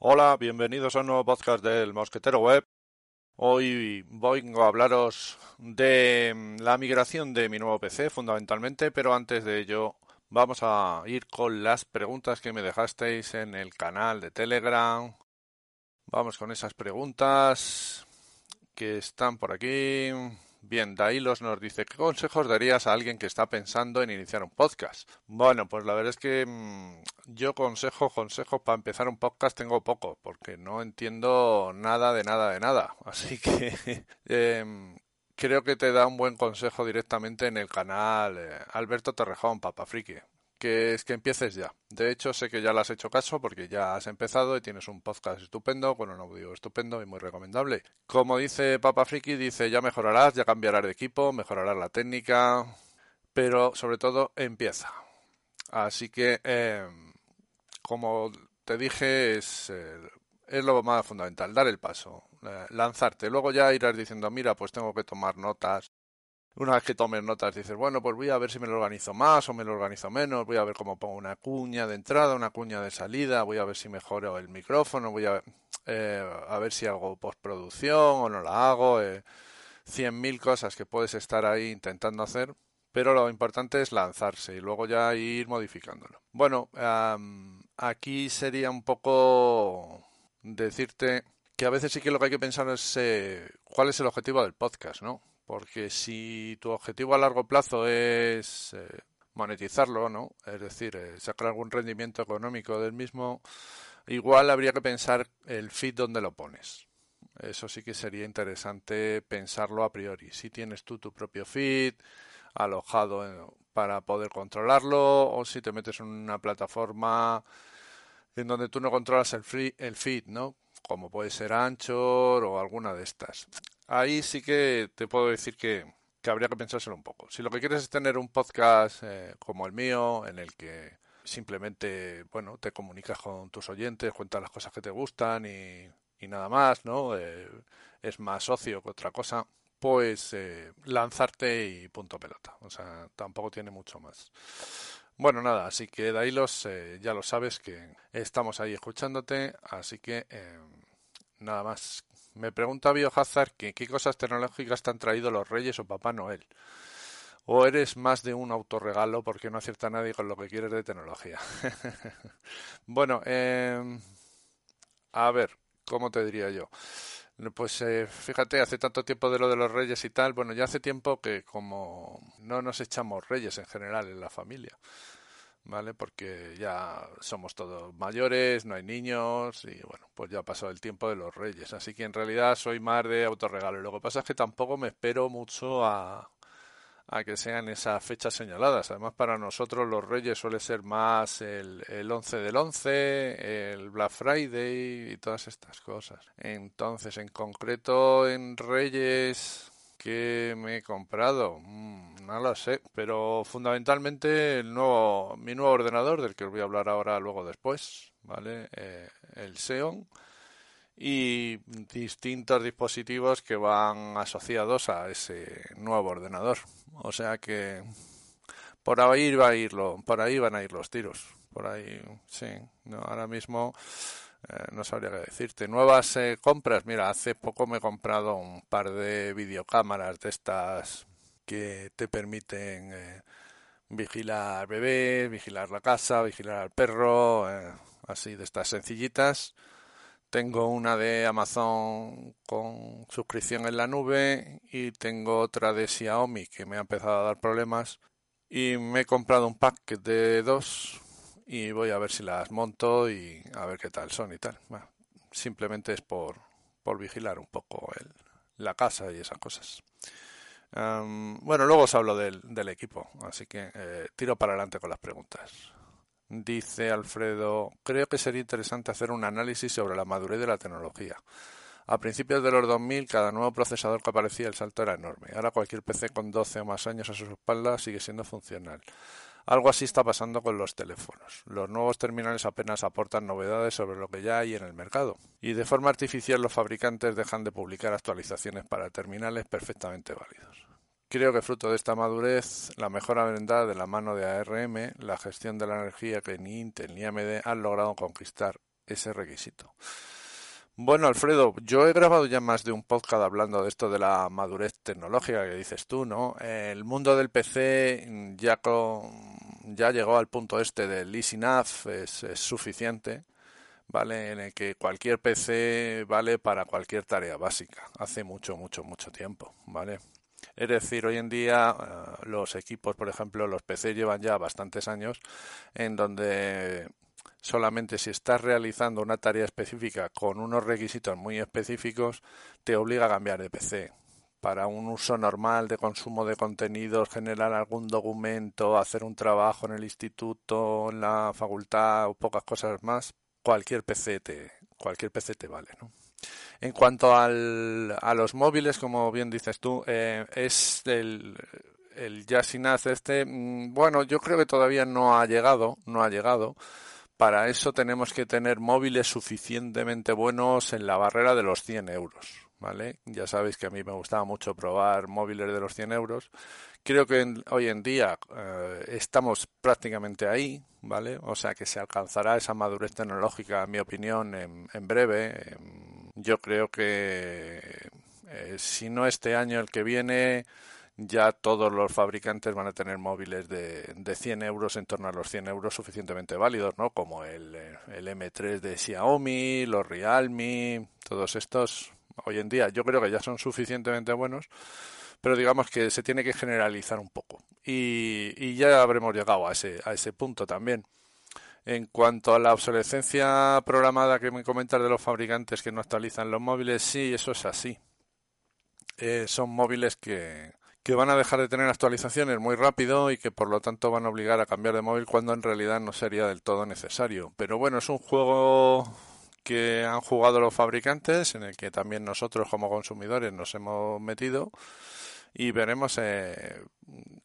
Hola, bienvenidos a un nuevo podcast del Mosquetero Web. Hoy vengo a hablaros de la migración de mi nuevo PC fundamentalmente, pero antes de ello vamos a ir con las preguntas que me dejasteis en el canal de Telegram. Vamos con esas preguntas que están por aquí. Bien, Dailos nos dice, ¿qué consejos darías a alguien que está pensando en iniciar un podcast? Bueno, pues la verdad es que mmm, yo consejo, consejos para empezar un podcast tengo poco, porque no entiendo nada de nada de nada. Así que eh, creo que te da un buen consejo directamente en el canal eh, Alberto Torrejón, Papa Friki que es que empieces ya. De hecho, sé que ya lo has hecho caso porque ya has empezado y tienes un podcast estupendo, con un audio estupendo y muy recomendable. Como dice Papa Friki, dice ya mejorarás, ya cambiarás de equipo, mejorarás la técnica, pero sobre todo empieza. Así que, eh, como te dije, es, es lo más fundamental, dar el paso, eh, lanzarte. Luego ya irás diciendo, mira, pues tengo que tomar notas, una vez que tomes notas dices, bueno, pues voy a ver si me lo organizo más o me lo organizo menos, voy a ver cómo pongo una cuña de entrada, una cuña de salida, voy a ver si mejoro el micrófono, voy a, eh, a ver si hago postproducción o no la hago, eh, cien mil cosas que puedes estar ahí intentando hacer, pero lo importante es lanzarse y luego ya ir modificándolo. Bueno, aquí sería un poco decirte que a veces sí que lo que hay que pensar es eh, cuál es el objetivo del podcast, ¿no? Porque si tu objetivo a largo plazo es eh, monetizarlo, ¿no? Es decir, eh, sacar algún rendimiento económico del mismo, igual habría que pensar el feed donde lo pones. Eso sí que sería interesante pensarlo a priori. Si tienes tú tu propio feed alojado para poder controlarlo o si te metes en una plataforma en donde tú no controlas el, free, el feed, ¿no? Como puede ser Anchor o alguna de estas ahí sí que te puedo decir que, que, habría que pensárselo un poco. Si lo que quieres es tener un podcast eh, como el mío, en el que simplemente, bueno, te comunicas con tus oyentes, cuentas las cosas que te gustan y, nada más, ¿no? Eh, es más socio que otra cosa, pues eh, lanzarte y punto pelota. O sea, tampoco tiene mucho más. Bueno, nada, así que Dailos, eh, ya lo sabes que estamos ahí escuchándote, así que eh, nada más me pregunta Biohazard que qué cosas tecnológicas te han traído los Reyes o Papá Noel. ¿O eres más de un autorregalo porque no acierta nadie con lo que quieres de tecnología? bueno, eh, a ver, ¿cómo te diría yo? Pues eh, fíjate, hace tanto tiempo de lo de los reyes y tal, bueno, ya hace tiempo que como no nos echamos reyes en general en la familia. ¿Vale? Porque ya somos todos mayores, no hay niños y bueno, pues ya ha pasado el tiempo de los reyes. Así que en realidad soy más de autorregalo. Lo que pasa es que tampoco me espero mucho a, a que sean esas fechas señaladas. Además, para nosotros los Reyes suele ser más el, el 11 del 11, el Black Friday y todas estas cosas. Entonces, en concreto, en Reyes, ¿qué me he comprado? Mm, no lo sé, pero fundamentalmente el nuevo, mi nuevo ordenador, del que os voy a hablar ahora luego después, ¿vale? Eh, el Xeon y distintos dispositivos que van asociados a ese nuevo ordenador. O sea que por ahí va a irlo, por ahí van a ir los tiros. Por ahí, sí. No, ahora mismo no sabría qué decirte. Nuevas eh, compras. Mira, hace poco me he comprado un par de videocámaras de estas que te permiten eh, vigilar bebés, vigilar la casa, vigilar al perro, eh, así de estas sencillitas. Tengo una de Amazon con suscripción en la nube y tengo otra de Xiaomi que me ha empezado a dar problemas y me he comprado un pack de dos y voy a ver si las monto y a ver qué tal son y tal. Simplemente es por, por vigilar un poco la casa y esas cosas. Bueno, luego os hablo del, del equipo, así que eh, tiro para adelante con las preguntas. Dice Alfredo, creo que sería interesante hacer un análisis sobre la madurez de la tecnología. A principios de los 2000, cada nuevo procesador que aparecía, el salto era enorme. Ahora cualquier PC con 12 o más años a su espalda sigue siendo funcional. Algo así está pasando con los teléfonos. Los nuevos terminales apenas aportan novedades sobre lo que ya hay en el mercado. Y de forma artificial los fabricantes dejan de publicar actualizaciones para terminales perfectamente válidos. Creo que fruto de esta madurez, la mejora vendada de la mano de ARM, la gestión de la energía que ni Intel ni AMD han logrado conquistar ese requisito. Bueno, Alfredo, yo he grabado ya más de un podcast hablando de esto de la madurez tecnológica que dices tú, ¿no? El mundo del PC ya, ya llegó al punto este del easy enough, es, es suficiente, ¿vale? En el que cualquier PC vale para cualquier tarea básica, hace mucho, mucho, mucho tiempo, ¿vale? Es decir, hoy en día eh, los equipos, por ejemplo, los PC llevan ya bastantes años en donde solamente si estás realizando una tarea específica con unos requisitos muy específicos, te obliga a cambiar de PC. Para un uso normal de consumo de contenidos, generar algún documento, hacer un trabajo en el instituto, en la facultad o pocas cosas más, cualquier PC te, cualquier PC te vale, ¿no? En cuanto al, a los móviles, como bien dices tú, eh, es el, el Yasinaz este, mm, bueno, yo creo que todavía no ha llegado, no ha llegado. Para eso tenemos que tener móviles suficientemente buenos en la barrera de los 100 euros. ¿Vale? Ya sabéis que a mí me gustaba mucho probar móviles de los 100 euros. Creo que hoy en día eh, estamos prácticamente ahí, ¿vale? O sea que se alcanzará esa madurez tecnológica, en mi opinión, en, breve. yo creo que eh, si no este año, el que viene, ya todos los fabricantes van a tener móviles de, de 100 euros en torno a los 100 euros suficientemente válidos, ¿no? Como el, el M3 de Xiaomi, los Realme, todos estos hoy en día yo creo que ya son suficientemente buenos, pero digamos que se tiene que generalizar un poco. Y, y ya habremos llegado a ese, a ese punto también. En cuanto a la obsolescencia programada que me comentas de los fabricantes que no actualizan los móviles, sí, eso es así. Eh, son móviles que, que van a dejar de tener actualizaciones muy rápido y que por lo tanto van a obligar a cambiar de móvil cuando en realidad no sería del todo necesario. Pero bueno, es un juego que han jugado los fabricantes, en el que también nosotros como consumidores nos hemos metido y veremos eh,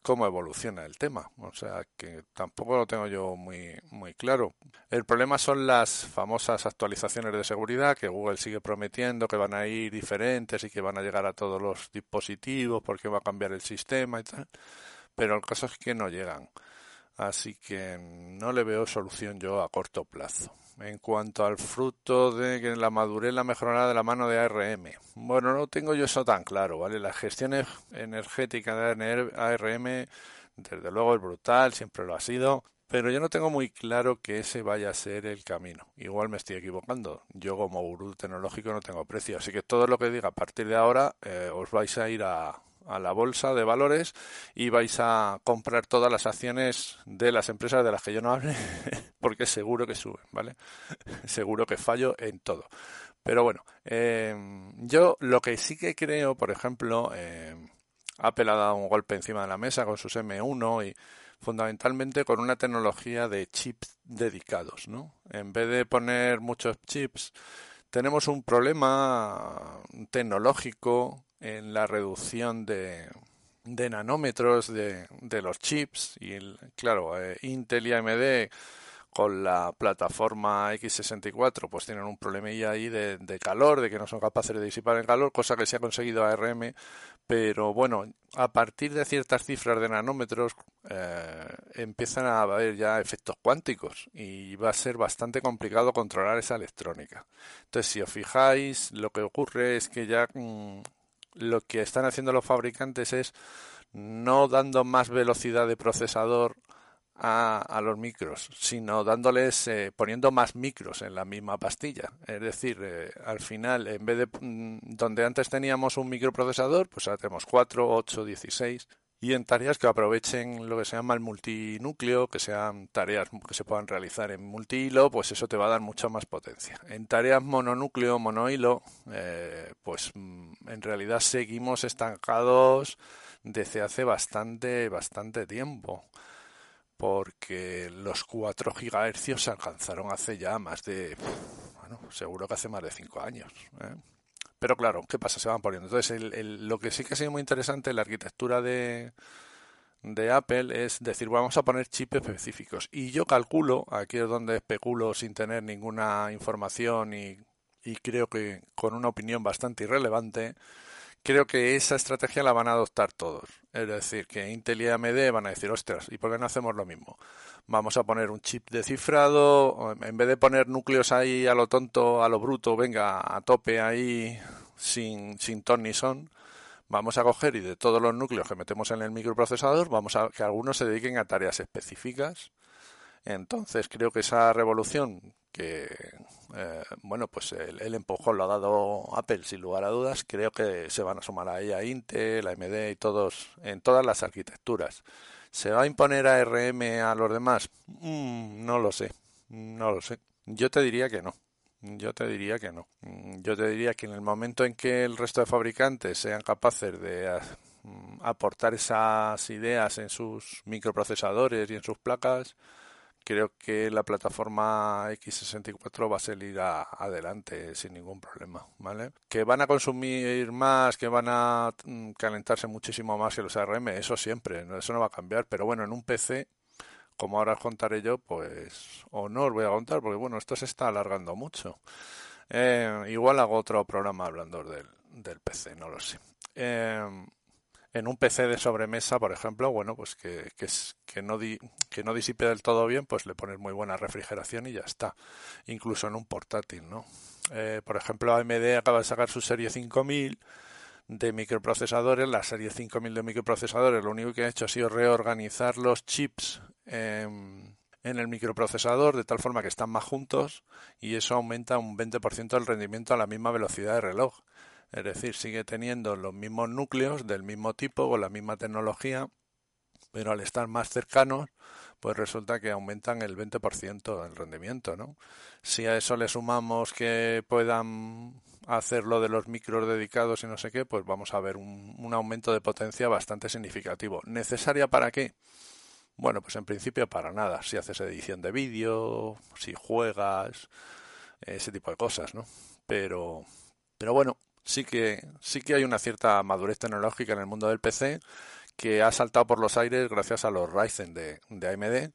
cómo evoluciona el tema. O sea que tampoco lo tengo yo muy, muy claro. El problema son las famosas actualizaciones de seguridad que Google sigue prometiendo que van a ir diferentes y que van a llegar a todos los dispositivos porque va a cambiar el sistema y tal. Pero el caso es que no llegan. Así que no le veo solución yo a corto plazo en cuanto al fruto de que la madurez la mejorará de la mano de ARM. Bueno, no tengo yo eso tan claro, ¿vale? La gestión energética de ARM, desde luego es brutal, siempre lo ha sido, pero yo no tengo muy claro que ese vaya a ser el camino. Igual me estoy equivocando. Yo como gurú tecnológico no tengo precio, así que todo lo que diga a partir de ahora eh, os vais a ir a, a la bolsa de valores y vais a comprar todas las acciones de las empresas de las que yo no hable porque seguro que suben, ¿vale? seguro que fallo en todo. Pero bueno, em, yo lo que sí que creo, por ejemplo, Apple ha dado un golpe encima de la mesa con sus M1 y fundamentalmente con una tecnología de chips dedicados, ¿no? En vez de poner muchos chips, tenemos un problema tecnológico en la reducción de, de nanómetros de, de, los chips y claro eh, Intel y AMD con la plataforma x64 pues tienen un problemilla ahí de, de, calor, de que no son capaces de disipar el calor, cosa que se ha conseguido ARM, pero bueno, a partir de ciertas cifras de nanómetros eh, empiezan a haber ya efectos cuánticos y va a ser bastante complicado controlar esa electrónica. Entonces, si os fijáis, lo que ocurre es que ya mm, lo que están haciendo los fabricantes es no dando más velocidad de procesador a, a los micros, sino dándoles, eh, poniendo más micros en la misma pastilla. Es decir, eh, al final, en vez de mm, donde antes teníamos un microprocesador, pues ahora tenemos 4, 8, 16 y en tareas que aprovechen lo que se llama el multinúcleo, que sean tareas que se puedan realizar en multihilo, pues eso te va a dar mucha más potencia. En tareas mononúcleo, monohilo, eh, pues mm, en realidad seguimos estancados desde hace bastante, bastante tiempo. porque los 4 GHz se alcanzaron hace ya más de, bueno, seguro que hace más de 5 años. ¿eh? Pero claro, ¿qué pasa? Se van poniendo. Entonces, lo que sí que ha sido muy interesante en la arquitectura de, de Apple es decir, vamos a poner chips específicos. Y yo calculo, aquí es donde especulo sin tener ninguna información y, y creo que con una opinión bastante irrelevante, creo que esa estrategia la van a adoptar todos. Es decir, que Intel y AMD van a decir, ostras, ¿y por qué no hacemos lo mismo? Vamos a poner un chip de cifrado, en vez de poner núcleos ahí a lo tonto, a lo bruto, venga, a tope ahí, sin, sin ton ni son, vamos a coger y de todos los núcleos que metemos en el microprocesador, vamos a que algunos se dediquen a tareas específicas. Entonces creo que esa revolución que, eh, bueno, pues el, empujón lo ha dado Apple sin lugar a dudas, creo que se van a sumar a ella Intel, AMD y todos, en todas las arquitecturas. ¿Se va a imponer ARM a los demás? Mm, no lo sé, no lo sé. Yo te diría que no. Yo te diría que no. Mm, yo te diría que en el momento en que el resto de fabricantes sean capaces de ah, mm, aportar esas ideas en sus microprocesadores y en sus placas, creo que la plataforma X64 va a salir adelante sin ningún problema, ¿vale? Que van a consumir más, que van a mm, calentarse muchísimo más que los ARM, eso siempre, eso no va a cambiar, pero bueno, en un PC como ahora os contaré yo, pues, o no os voy a contar, porque bueno, esto se está alargando mucho. Eh, igual hago otro programa hablando del, del PC, no lo sé. Eh, en un PC de sobremesa, por ejemplo, bueno, pues que, que, que, no que no disipe del todo bien, pues le pones muy buena refrigeración y ya está. Incluso en un portátil, ¿no? Eh, por ejemplo, AMD acaba de sacar su serie 5000 de microprocesadores, la serie 5000 de microprocesadores, lo único que ha hecho ha sido reorganizar los chips en, el microprocesador de tal forma que están más juntos y eso aumenta un 20% el rendimiento a la misma velocidad de reloj. Es decir, sigue teniendo los mismos núcleos del mismo tipo con la misma tecnología, pero al estar más cercanos, pues resulta que aumentan el 20% el rendimiento, ¿no? Si a eso le sumamos que puedan hacer lo de los micros dedicados y no sé qué, pues vamos a ver un, un aumento de potencia bastante significativo. ¿Necesaria para qué? Bueno, pues en principio para nada. Si haces edición de vídeo, si juegas, ese tipo de cosas, ¿no? Pero, pero bueno, sí que, sí que hay una cierta madurez tecnológica en el mundo del PC que ha saltado por los aires gracias a los Ryzen de, de AMD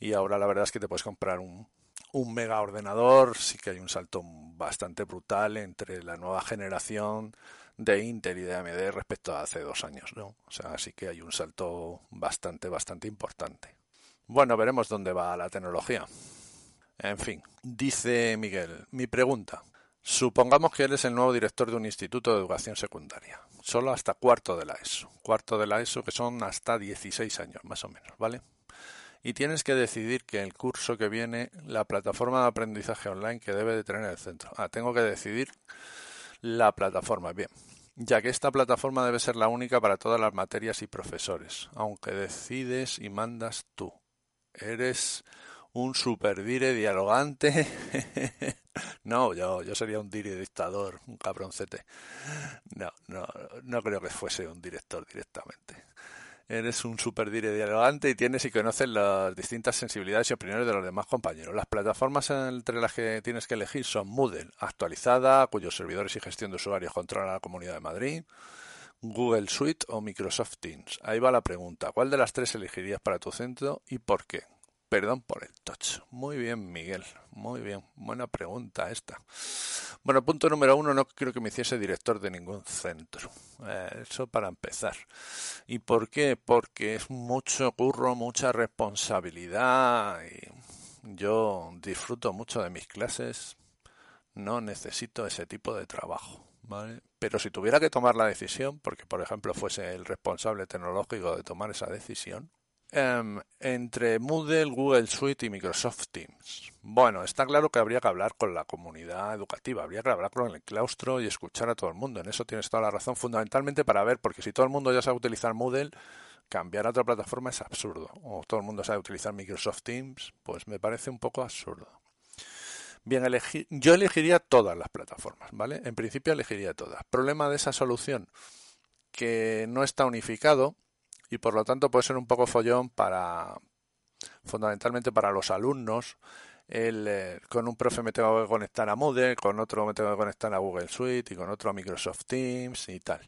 y ahora la verdad es que te puedes comprar un, un mega ordenador, sí que hay un salto bastante brutal entre la nueva generación de Intel y de AMD respecto a hace dos años, ¿no? O sea, sí que hay un salto bastante, bastante importante. Bueno, veremos dónde va la tecnología. En fin, dice Miguel, mi pregunta. Supongamos que eres el nuevo director de un instituto de educación secundaria, solo hasta cuarto de la ESO, cuarto de la ESO que son hasta 16 años más o menos, ¿vale? Y tienes que decidir que el curso que viene, la plataforma de aprendizaje online que debe de tener el centro. Ah, tengo que decidir la plataforma. Bien, ya que esta plataforma debe ser la única para todas las materias y profesores, aunque decides y mandas tú. Eres un super dire dialogante. no, yo, yo sería un dire dictador, un cabroncete. No, no, no creo que fuese un director directamente eres un super dire dialogante y tienes y conoces las distintas sensibilidades y opiniones de los demás compañeros. Las plataformas entre las que tienes que elegir son Moodle, actualizada, cuyos servidores y gestión de usuarios controla la Comunidad de Madrid, Google Suite o Microsoft Teams. Ahí va la pregunta. ¿Cuál de las tres elegirías para tu centro y por qué? Perdón por el touch. Muy bien, Miguel. Muy bien. Buena pregunta esta. Bueno, punto número uno, no creo que me hiciese director de ningún centro. Eh, eso para empezar. ¿Y por qué? Porque es mucho curro, mucha responsabilidad. Y yo disfruto mucho de mis clases. No necesito ese tipo de trabajo. ¿vale? Pero si tuviera que tomar la decisión, porque por ejemplo fuese el responsable tecnológico de tomar esa decisión, Em, entre Moodle, Google Suite y Microsoft Teams. Bueno, está claro que habría que hablar con la comunidad educativa, habría que hablar con el claustro y escuchar a todo el mundo. En eso tienes toda la razón, fundamentalmente para ver, porque si todo el mundo ya sabe utilizar Moodle, cambiar a otra plataforma es absurdo. O todo el mundo sabe utilizar Microsoft Teams, pues me parece un poco absurdo. Bien, yo elegiría todas las plataformas, ¿vale? En principio elegiría todas. Problema de esa solución, que no está unificado y por lo tanto puede ser un poco follón para, fundamentalmente para los alumnos, el, eh, con un profe me tengo que conectar a Moodle, con otro me tengo que conectar a Google Suite y con otro a Microsoft Teams y tal.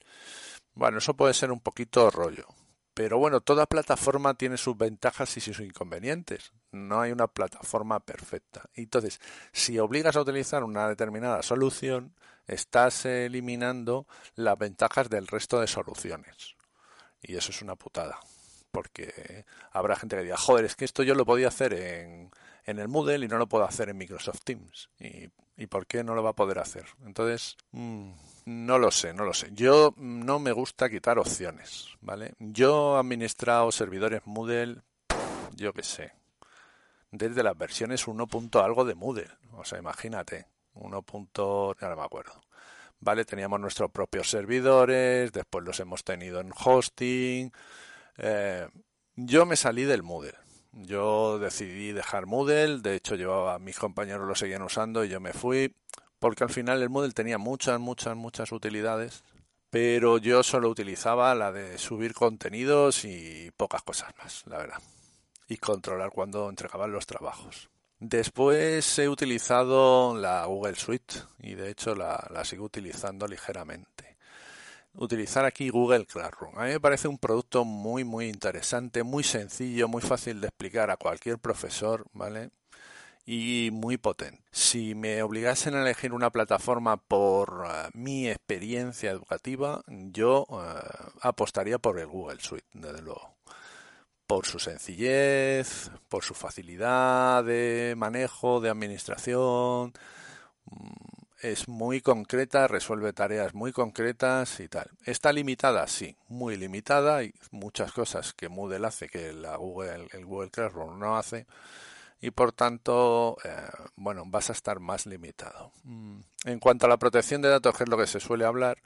Bueno, eso puede ser un poquito rollo. Pero bueno, toda plataforma tiene sus ventajas y sus inconvenientes. No hay una plataforma perfecta. Entonces, si obligas a utilizar una determinada solución, estás eliminando las ventajas del resto de soluciones. Y eso es una putada. Porque habrá gente que diga, joder, es que esto yo lo podía hacer en, en el Moodle y no lo puedo hacer en Microsoft Teams. ¿Y, y por qué no lo va a poder hacer? Entonces, mmm, no lo sé, no lo sé. Yo no me gusta quitar opciones, ¿vale? Yo he administrado servidores Moodle, yo qué sé, desde las versiones 1. algo de Moodle. O sea, imagínate, 1. no me acuerdo. ¿Vale? Teníamos nuestros propios servidores, después los hemos tenido en hosting. Eh, yo me salí del Moodle. Yo decidí dejar Moodle, de hecho llevaba, mis compañeros lo seguían usando y yo me fui porque al final el Moodle tenía muchas, muchas, muchas utilidades, pero yo solo utilizaba la de subir contenidos y pocas cosas más, la verdad, y controlar cuando entregaban los trabajos. Después he utilizado la Google Suite y de hecho la, la sigo utilizando ligeramente. Utilizar aquí Google Classroom. A mí me parece un producto muy muy interesante, muy sencillo, muy fácil de explicar a cualquier profesor, ¿vale? y muy potente. Si me obligasen a elegir una plataforma por uh, mi experiencia educativa, yo uh, apostaría por el Google Suite, desde luego. Por su sencillez, por su facilidad de manejo, de administración. Mm, es muy concreta, resuelve tareas muy concretas y tal. ¿Está limitada? Sí, muy limitada. Hay muchas cosas que Moodle hace que la Google, el Google Classroom no hace y por tanto, eh, bueno, vas a estar más limitado. Mm. En cuanto a la protección de datos, que es lo que se suele hablar,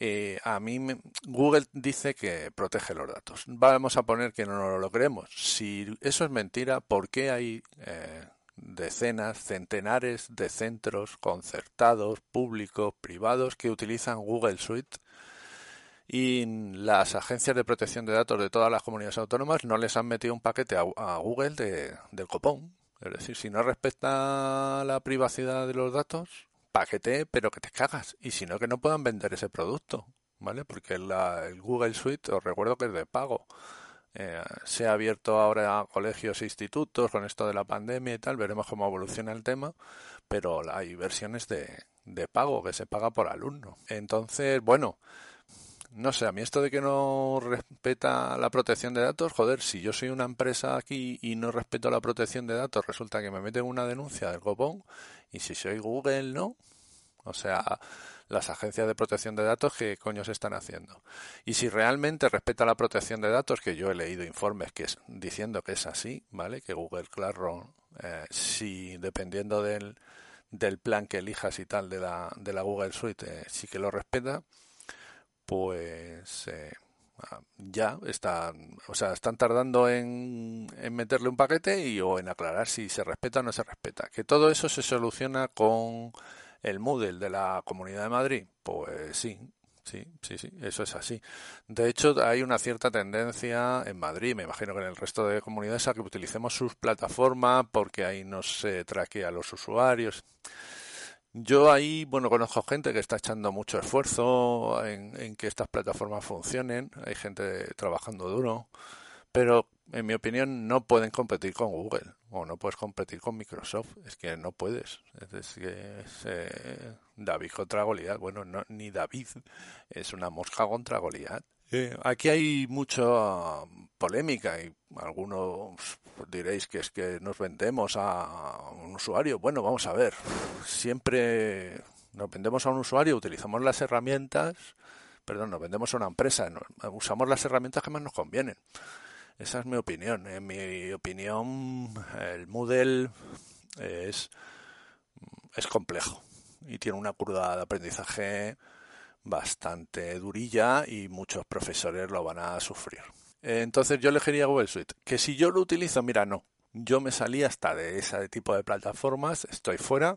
eh, a mí Google dice que protege los datos. Vamos a poner que no lo creemos. Si eso es mentira, ¿por qué hay eh, decenas, centenares de centros concertados, públicos, privados que utilizan Google Suite? y las agencias de protección de datos de todas las comunidades autónomas no les han metido un paquete a, Google de, del copón. Es decir, si no respeta la privacidad de los datos, paquete, pero que te cagas. Y si no, que no puedan vender ese producto, ¿vale? Porque el Google Suite, os recuerdo que es de pago. Eh, se ha abierto ahora a colegios e institutos con esto de la pandemia y tal, veremos cómo evoluciona el tema, pero hay versiones de, de pago que se paga por alumno. Entonces, bueno, no sé, a mí esto de que no respeta la protección de datos, joder, si yo soy una empresa aquí y no respeto la protección de datos, resulta que me meten una denuncia del copón y si soy Google, no. O sea, las agencias de protección de datos, ¿qué coño se están haciendo? Y si realmente respeta la protección de datos, que yo he leído informes que es, diciendo que es así, ¿vale? Que Google Classroom, eh, si dependiendo del, del plan que elijas y tal de la, de la Google Suite, eh, sí que lo respeta, pues eh, ah, ya están, o sea, están tardando en, en, meterle un paquete y o en aclarar si se respeta o no se respeta. Que todo eso se soluciona con el Moodle de la Comunidad de Madrid, pues sí, sí, sí, sí, eso es así. De hecho, hay una cierta tendencia en Madrid, me imagino que en el resto de comunidades, a que utilicemos sus plataformas porque ahí no se traquea a los usuarios. Yo ahí, bueno, conozco gente que está echando mucho esfuerzo en, que estas plataformas funcionen. Hay gente trabajando duro, pero en mi opinión no pueden competir con Google o no puedes competir con Microsoft. Es que no puedes. Es que es, eh, David contra Goliat. Bueno, no, ni David es una mosca contra Goliat. Eh, aquí hay mucha polémica y algunos diréis que es que nos vendemos a un usuario. Bueno, vamos a ver. Siempre nos vendemos a un usuario, utilizamos las herramientas, perdón, nos vendemos a una empresa, usamos las herramientas que más nos convienen. Esa es mi opinión. En mi opinión, el Moodle es, es complejo y tiene una curva de aprendizaje bastante durilla y muchos profesores lo van a sufrir. Entonces yo elegiría Google Suite. Que si yo lo utilizo, mira, no. Yo me salí hasta de ese tipo de plataformas, estoy fuera.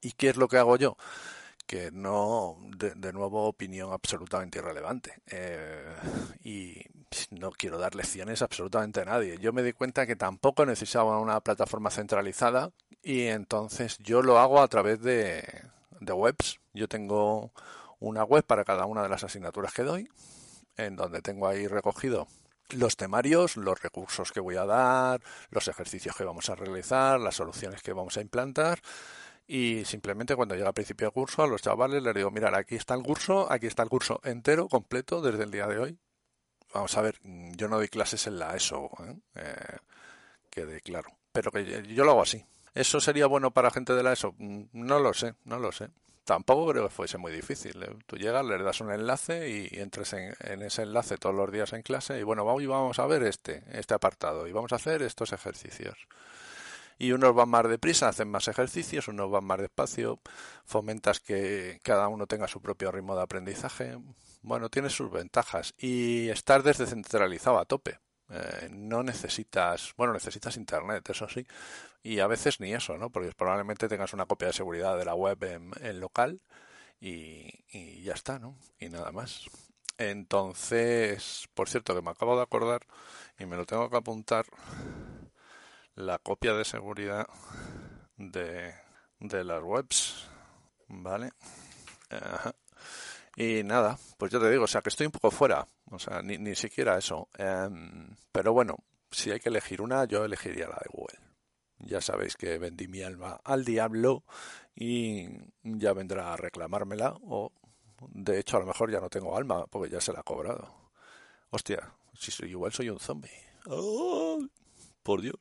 ¿Y qué es lo que hago yo? que no, de, nuevo, opinión absolutamente irrelevante. y no quiero dar lecciones absolutamente a nadie. Yo me di cuenta que tampoco necesitaba una plataforma centralizada y entonces yo lo hago a través de, de webs. Yo tengo una web para cada una de las asignaturas que doy, en donde tengo ahí recogido los temarios, los recursos que voy a dar, los ejercicios que vamos a realizar, las soluciones que vamos a implantar. Y simplemente cuando llega al principio del curso a los chavales les digo, mirar, aquí está el curso, aquí está el curso entero, completo, desde el día de hoy. Vamos a ver, yo no doy clases en la ESO, ¿eh? eh quede claro. Pero que yo lo hago así. ¿Eso sería bueno para gente de la ESO? Mm, no lo sé, no lo sé tampoco creo que fuese muy difícil. ¿eh? Tú llegas, le das un enlace y entres en, ese enlace todos los días en clase y bueno, hoy vamos a ver este, este apartado y vamos a hacer estos ejercicios. Y unos van más deprisa, hacen más ejercicios, unos van más despacio, fomentas que cada uno tenga su propio ritmo de aprendizaje. Bueno, tiene sus ventajas y estar descentralizado a tope. Eh, no necesitas, bueno, necesitas internet, eso sí, y a veces ni eso, ¿no? Porque probablemente tengas una copia de seguridad de la web en, local y, ya está, ¿no? Y nada más. Entonces, por cierto, que me acabo de acordar y me lo tengo que apuntar, la copia de seguridad de, de las webs, ¿vale? Y nada, pues yo te digo, o sea, que estoy un poco fuera, o sea, ni, ni siquiera eso. Em, pero bueno, si hay que elegir una, yo elegiría la de Google. Ya sabéis que vendí mi alma al diablo y ya vendrá a reclamármela o de hecho a lo mejor ya no tengo alma porque ya se la ha cobrado. Hostia, si soy igual soy un zombie. por Dios.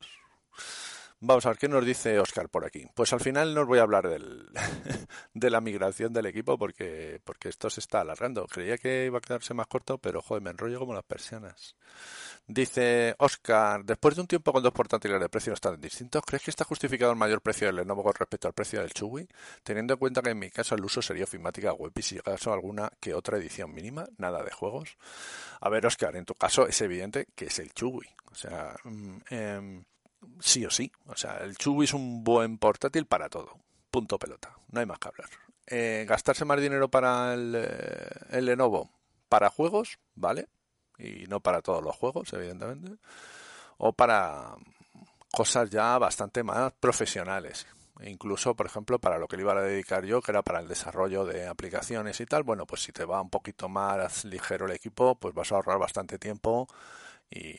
Vamos a ver qué nos dice Oscar por aquí. Pues al final no os voy a hablar del, de la migración del equipo porque, porque esto se está alargando. Creía que iba a quedarse más corto, pero joder, me enrollo como las persianas. Dice Oscar, después de un tiempo con dos portátiles de precios tan distintos, ¿crees que está justificado el mayor precio del Lenovo con respecto al precio del Chewy? Teniendo en cuenta que en mi caso el uso sería ofimática web y si acaso alguna que otra edición mínima, nada de juegos. A ver, Oscar, en tu caso es evidente que es el Chewy. O sea, em, sí o sí. O sea, el Chubi es un buen portátil para todo. Punto pelota. No hay más que hablar. Eh, gastarse más dinero para el, eh, Lenovo para juegos, ¿vale? Y no para todos los juegos, evidentemente. O para cosas ya bastante más profesionales. E incluso, por ejemplo, para lo que le iba a dedicar yo, que era para el desarrollo de aplicaciones y tal, bueno, pues si te va un poquito más ligero el equipo, pues vas a ahorrar bastante tiempo y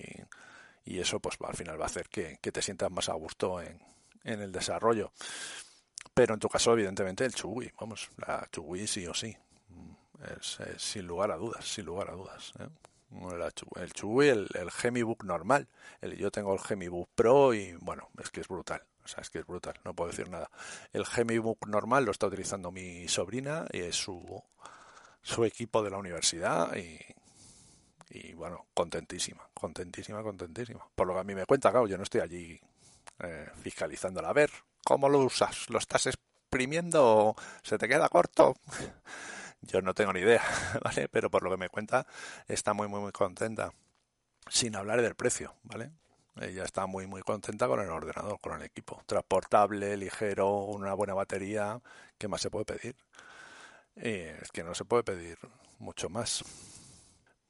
y eso pues al final va a hacer que, te sientas más a gusto en, el desarrollo. Pero en tu caso, evidentemente, el Chugui, vamos, la Chugui sí o sí, es, sin lugar a dudas, sin lugar a dudas. ¿eh? El Chugui, el, el Gemibook normal, el, yo tengo el Gemibook Pro y bueno, es que es brutal. O sea, es que es brutal, no puedo decir nada. El Gemibook normal lo está utilizando mi sobrina y es su, su equipo de la universidad y, y bueno, contentísima, contentísima, contentísima. Por lo que a mí me cuenta, claro, yo no estoy allí eh, fiscalizándola. A ver, ¿cómo lo usas? ¿Lo estás exprimiendo se te queda corto? yo no tengo ni idea, ¿vale? Pero por lo que me cuenta, está muy, muy, muy contenta. Sin hablar del precio, ¿vale? Ella está muy, muy contenta con el ordenador, con el equipo. Transportable, ligero, una buena batería. ¿Qué más se puede pedir? Eh, es que no se puede pedir mucho más.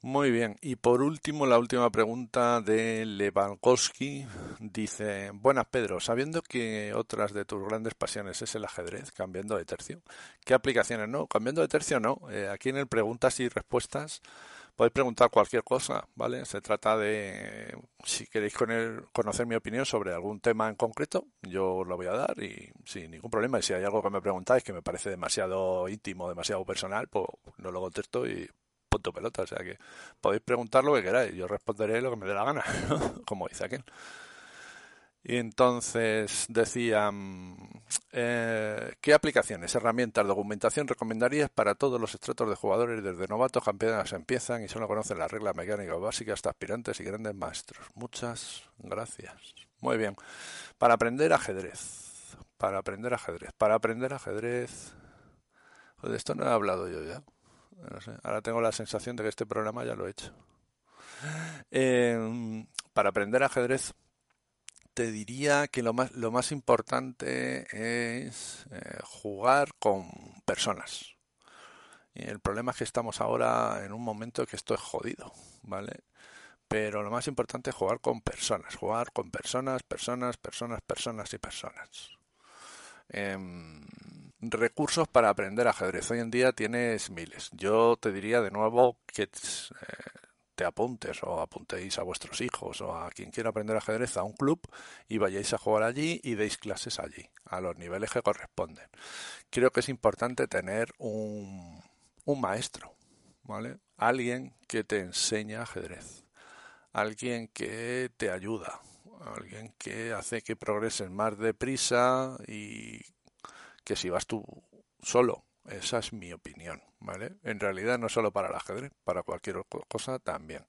Muy bien. Y por último, la última pregunta de Levankowski. Dice, buenas Pedro, sabiendo que otras de tus grandes pasiones es el ajedrez, cambiando de tercio, ¿qué aplicaciones no? Cambiando de tercio no. Eh, aquí en el preguntas y respuestas podéis preguntar cualquier cosa, ¿vale? Se trata de, si queréis conocer mi opinión sobre algún tema en concreto, yo lo voy a dar y sin ningún problema. Y si hay algo que me preguntáis que me parece demasiado íntimo, demasiado personal, pues no lo contesto y punto pelota. O sea que podéis preguntar lo que queráis, yo responderé lo que me dé la gana, como dice aquel. Y entonces decían, eh, ¿qué aplicaciones, herramientas, documentación recomendarías para todos los estratos de jugadores desde novatos, campeones empiezan y solo conocen las reglas mecánicas básicas hasta aspirantes y grandes maestros? Muchas gracias. Muy bien. Para aprender ajedrez. Para aprender ajedrez. Para aprender ajedrez. De esto no he hablado yo ya. Ahora tengo la sensación de que este programa ya lo he hecho. Eh, para aprender ajedrez, te diría que lo más, lo más importante es eh, jugar con personas. Y el problema es que estamos ahora en un momento que esto es jodido, ¿vale? Pero lo más importante es jugar con personas, jugar con personas, personas, personas, personas y personas. Em, recursos para aprender ajedrez. Hoy en día tienes miles. Yo te diría de nuevo que eh, te apuntes o apuntéis a vuestros hijos o a quien quiera aprender ajedrez a un club y vayáis a jugar allí y deis clases allí, a los niveles que corresponden. Creo que es importante tener un, un maestro, ¿vale? Alguien que te enseña ajedrez, alguien que te ayuda, alguien que hace que progreses más deprisa y que si vas tú solo. Esa es mi opinión, ¿vale? En realidad no solo para el ajedrez, para cualquier cosa también.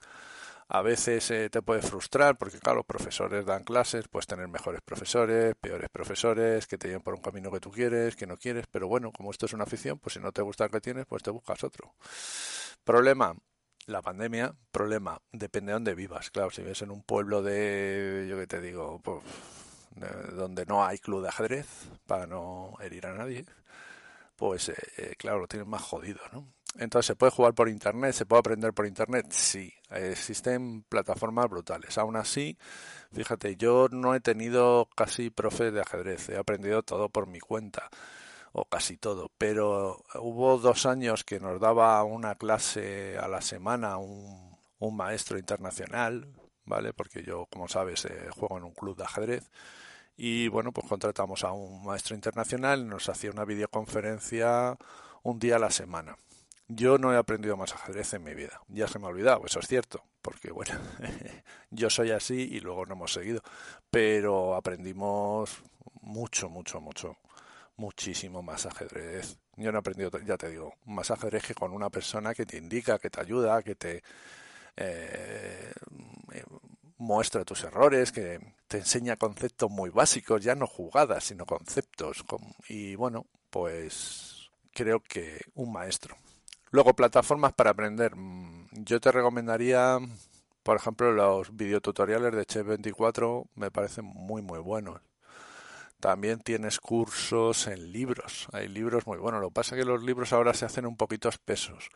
A veces eh, te puede frustrar porque, claro, los profesores dan clases, puedes tener mejores profesores, peores profesores, que te lleven por un camino que tú quieres, que no quieres, pero bueno, como esto es una afición, pues si no te gusta el que tienes, pues te buscas otro. Problema, la pandemia, problema, depende de dónde vivas. Claro, si vives en un pueblo de, yo que te digo, pues, donde no hay club de ajedrez, para no herir a nadie, pues eh, eh, claro, lo tienes más jodido, ¿no? Entonces, ¿se puede jugar por Internet? ¿Se puede aprender por Internet? Sí, existen plataformas brutales. Aún así, fíjate, yo no he tenido casi profe de ajedrez, he aprendido todo por mi cuenta, o casi todo, pero hubo dos años que nos daba una clase a la semana un, un maestro internacional, ¿vale? Porque yo, como sabes, eh, juego en un club de ajedrez. Y bueno, pues contratamos a un maestro internacional, nos hacía una videoconferencia un día a la semana. Yo no he aprendido más ajedrez en mi vida. Ya se me ha olvidado, eso es cierto, porque bueno, yo soy así y luego no hemos seguido. Pero aprendimos mucho, mucho, mucho, muchísimo más ajedrez. Yo no he aprendido, ya te digo, más ajedrez que con una persona que te indica, que te ayuda, que te eh, muestra tus errores, que te enseña conceptos muy básicos, ya no jugadas, sino conceptos. Y bueno, pues creo que un maestro. Luego, plataformas para aprender. Mm, yo te recomendaría, por ejemplo, los videotutoriales de Chef24, me parecen muy, muy buenos. También tienes cursos en libros. Hay libros muy buenos. Lo que pasa es que los libros ahora se hacen un poquito espesos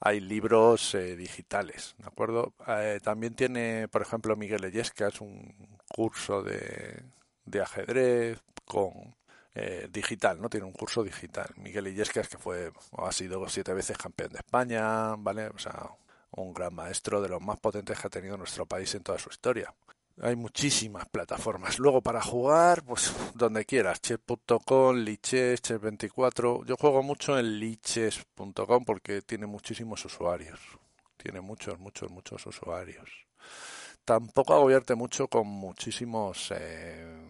hay libros eh, digitales, ¿de acuerdo? Eh, también tiene, por ejemplo, Miguel Ellesca, es un curso de, de ajedrez con eh, digital, ¿no? Tiene un curso digital. Miguel Illescas, que fue, o ha sido siete veces campeón de España, ¿vale? O sea, un gran maestro de los más potentes que ha tenido nuestro país en toda su historia. Hay muchísimas plataformas. Luego para jugar, pues donde quieras, chess.com, liches, chess24. Yo juego mucho en liches.com porque tiene muchísimos usuarios. Tiene muchos, muchos, muchos usuarios. Tampoco agobiarte mucho con muchísimos eh,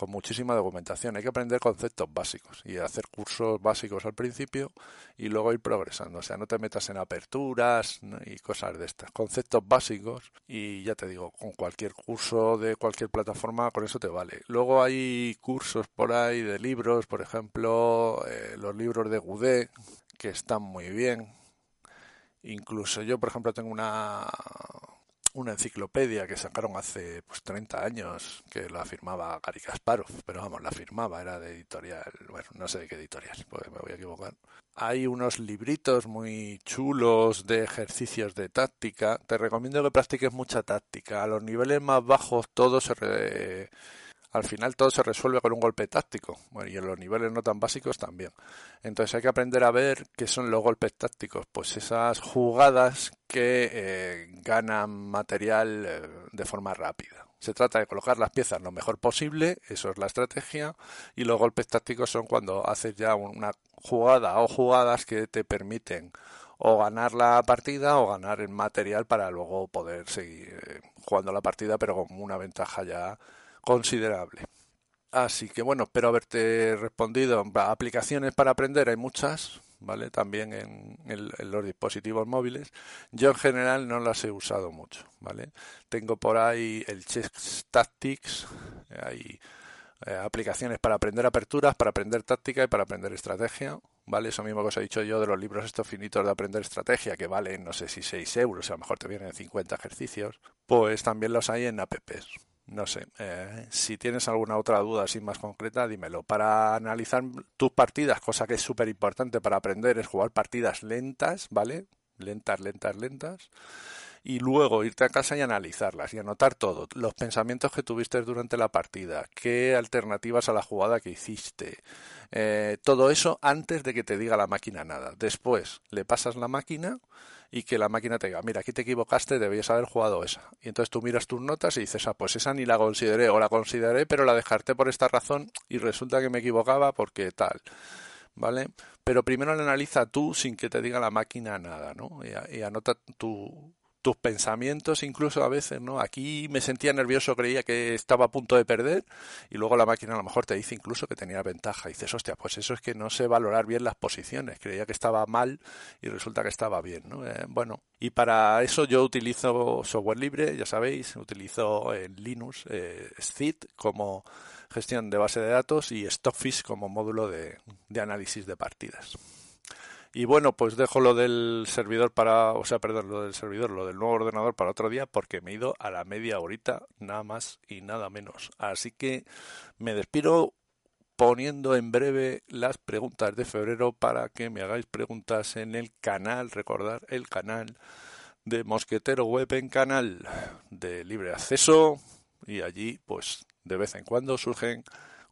con muchísima documentación. Hay que aprender conceptos básicos y hacer cursos básicos al principio y luego ir progresando. O sea, no te metas en aperturas y cosas de estas. Conceptos básicos y ya te digo, con cualquier curso de cualquier plataforma, con eso te vale. Luego hay cursos por ahí de libros, por ejemplo, eh, los libros de Goudet, que están muy bien. Incluso yo, por ejemplo, tengo una una enciclopedia que sacaron hace pues 30 años que la firmaba Gary Kasparov, pero vamos, la firmaba, era de editorial, bueno, no sé de qué editorial, porque me voy a equivocar. Hay unos libritos muy chulos de ejercicios de táctica. Te recomiendo que practiques mucha táctica. A los niveles más bajos todo se al final todo se resuelve con un golpe táctico. Bueno, y en los niveles no tan básicos también. Entonces hay que aprender a ver qué son los golpes tácticos. Pues esas jugadas que eh, ganan material eh, de forma rápida. Se trata de colocar las piezas lo mejor posible, eso es la estrategia, y los golpes tácticos son cuando haces ya una jugada o jugadas que te permiten o ganar la partida o ganar el material para luego poder seguir eh, jugando la partida, pero con una ventaja ya considerable. Así que bueno, espero haberte respondido. Aplicaciones para aprender hay muchas, ¿vale? También en, los dispositivos móviles. Yo en general no las he usado mucho, ¿vale? Tengo por ahí el Chess Tactics, hay eh, aplicaciones para aprender aperturas, para aprender táctica y para aprender estrategia, ¿vale? Eso mismo que os he dicho yo de los libros estos finitos de aprender estrategia, que valen, no sé si 6 euros, a lo mejor te vienen 50 ejercicios, pues también los hay en apps, no sé, eh, si tienes alguna otra duda así más concreta, dímelo. Para analizar tus partidas, cosa que es súper importante para aprender, es jugar partidas lentas, ¿vale? Lentas, lentas, lentas y luego irte a casa y analizarlas y anotar todo, los pensamientos que tuviste durante la partida, qué alternativas a la jugada que hiciste, eh, todo eso antes de que te diga la máquina nada. Después le pasas la máquina y que la máquina te diga, mira, aquí te equivocaste, debías haber jugado esa. Y entonces tú miras tus notas y dices, ah, pues esa ni la consideré o la consideré, pero la descarté por esta razón y resulta que me equivocaba porque tal. ¿Vale? Pero primero la analiza tú sin que te diga la máquina nada, ¿no? Y, y anota tu, tus pensamientos incluso a veces, ¿no? Aquí me sentía nervioso, creía que estaba a punto de perder y luego la máquina a lo mejor te dice incluso que tenía ventaja. Y dices, hostia, pues eso es que no sé valorar bien las posiciones. Creía que estaba mal y resulta que estaba bien, ¿no? Eh, bueno, y para eso yo utilizo software libre, ya sabéis, utilizo en Linux eh, como gestión de base de datos y Stockfish como módulo de análisis de partidas. Y bueno, pues dejo lo del servidor para, o sea, perdón, lo del servidor, lo del nuevo ordenador para otro día porque me he ido a la media horita, nada más y nada menos. Así que me despido poniendo en breve las preguntas de febrero para que me hagáis preguntas en el canal, recordar el canal de Mosquetero Web en canal de libre acceso y allí pues de vez en cuando surgen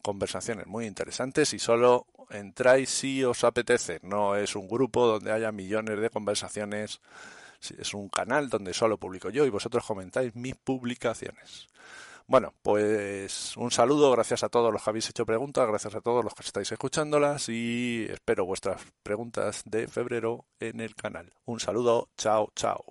conversaciones muy interesantes y solo entráis si os apetece. No es un grupo donde haya millones de conversaciones. Es un canal donde solo publico yo y vosotros comentáis mis publicaciones. Bueno, pues un saludo, gracias a todos los que habéis hecho preguntas, gracias a todos los que estáis escuchándolas y espero vuestras preguntas de febrero en el canal. Un saludo, chao, chao.